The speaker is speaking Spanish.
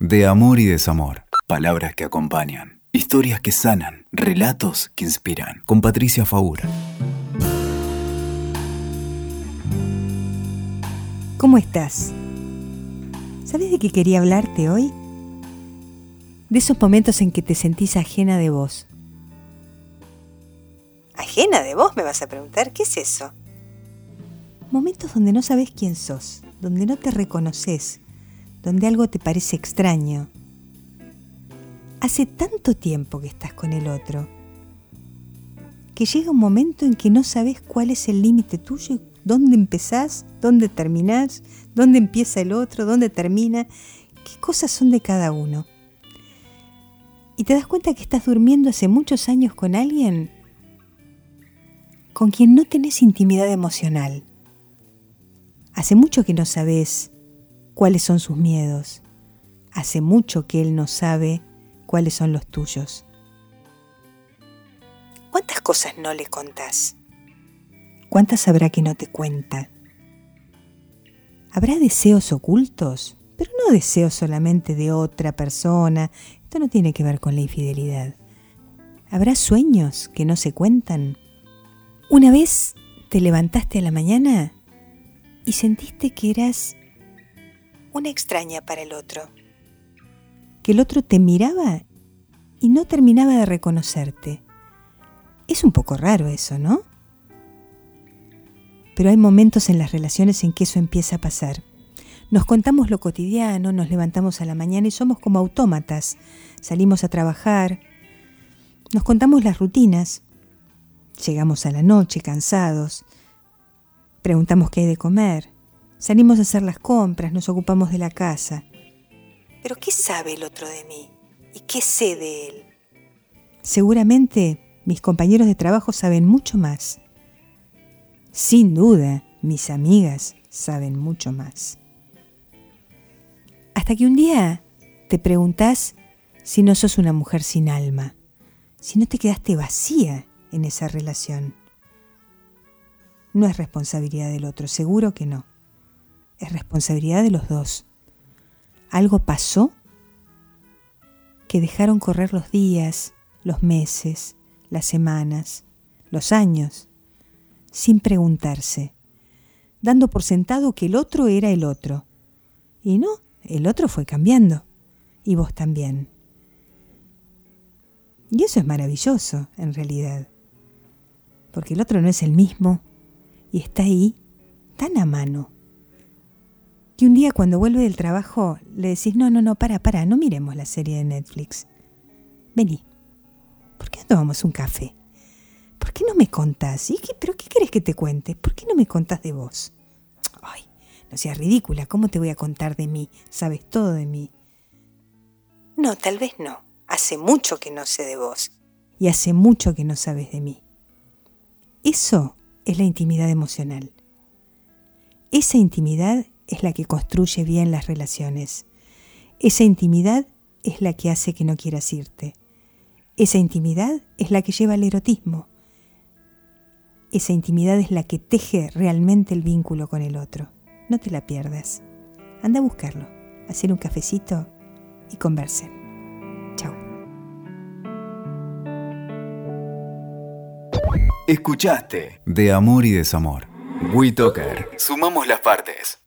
De amor y desamor. Palabras que acompañan. Historias que sanan. Relatos que inspiran. Con Patricia Faura. ¿Cómo estás? ¿Sabes de qué quería hablarte hoy? De esos momentos en que te sentís ajena de vos. ¿Ajena de vos? Me vas a preguntar. ¿Qué es eso? Momentos donde no sabes quién sos, donde no te reconoces, donde algo te parece extraño. Hace tanto tiempo que estás con el otro, que llega un momento en que no sabes cuál es el límite tuyo dónde empezás, dónde terminás, dónde empieza el otro, dónde termina, qué cosas son de cada uno. Y te das cuenta que estás durmiendo hace muchos años con alguien con quien no tenés intimidad emocional. Hace mucho que no sabes cuáles son sus miedos. Hace mucho que él no sabe cuáles son los tuyos. ¿Cuántas cosas no le contás? ¿Cuántas habrá que no te cuenta? ¿Habrá deseos ocultos? Pero no deseos solamente de otra persona. Esto no tiene que ver con la infidelidad. ¿Habrá sueños que no se cuentan? Una vez te levantaste a la mañana y sentiste que eras una extraña para el otro, que el otro te miraba y no terminaba de reconocerte. Es un poco raro eso, ¿no? Pero hay momentos en las relaciones en que eso empieza a pasar. Nos contamos lo cotidiano, nos levantamos a la mañana y somos como autómatas. Salimos a trabajar, nos contamos las rutinas, llegamos a la noche cansados, preguntamos qué hay de comer, Salimos a hacer las compras, nos ocupamos de la casa. Pero ¿qué sabe el otro de mí? ¿Y qué sé de él? Seguramente mis compañeros de trabajo saben mucho más. Sin duda, mis amigas saben mucho más. Hasta que un día te preguntás si no sos una mujer sin alma, si no te quedaste vacía en esa relación. No es responsabilidad del otro, seguro que no es responsabilidad de los dos. Algo pasó que dejaron correr los días, los meses, las semanas, los años, sin preguntarse, dando por sentado que el otro era el otro. Y no, el otro fue cambiando, y vos también. Y eso es maravilloso, en realidad, porque el otro no es el mismo y está ahí tan a mano que un día cuando vuelve del trabajo le decís, no, no, no, para, para, no miremos la serie de Netflix. Vení, ¿por qué no tomamos un café? ¿Por qué no me contás? ¿Y qué, ¿Pero qué querés que te cuente? ¿Por qué no me contás de vos? Ay, no seas ridícula, ¿cómo te voy a contar de mí? Sabes todo de mí. No, tal vez no. Hace mucho que no sé de vos. Y hace mucho que no sabes de mí. Eso es la intimidad emocional. Esa intimidad es la que construye bien las relaciones. Esa intimidad es la que hace que no quieras irte. Esa intimidad es la que lleva al erotismo. Esa intimidad es la que teje realmente el vínculo con el otro. No te la pierdas. Anda a buscarlo, hacer un cafecito y conversen. Chao. Escuchaste De Amor y Desamor. WeToker. Sumamos las partes.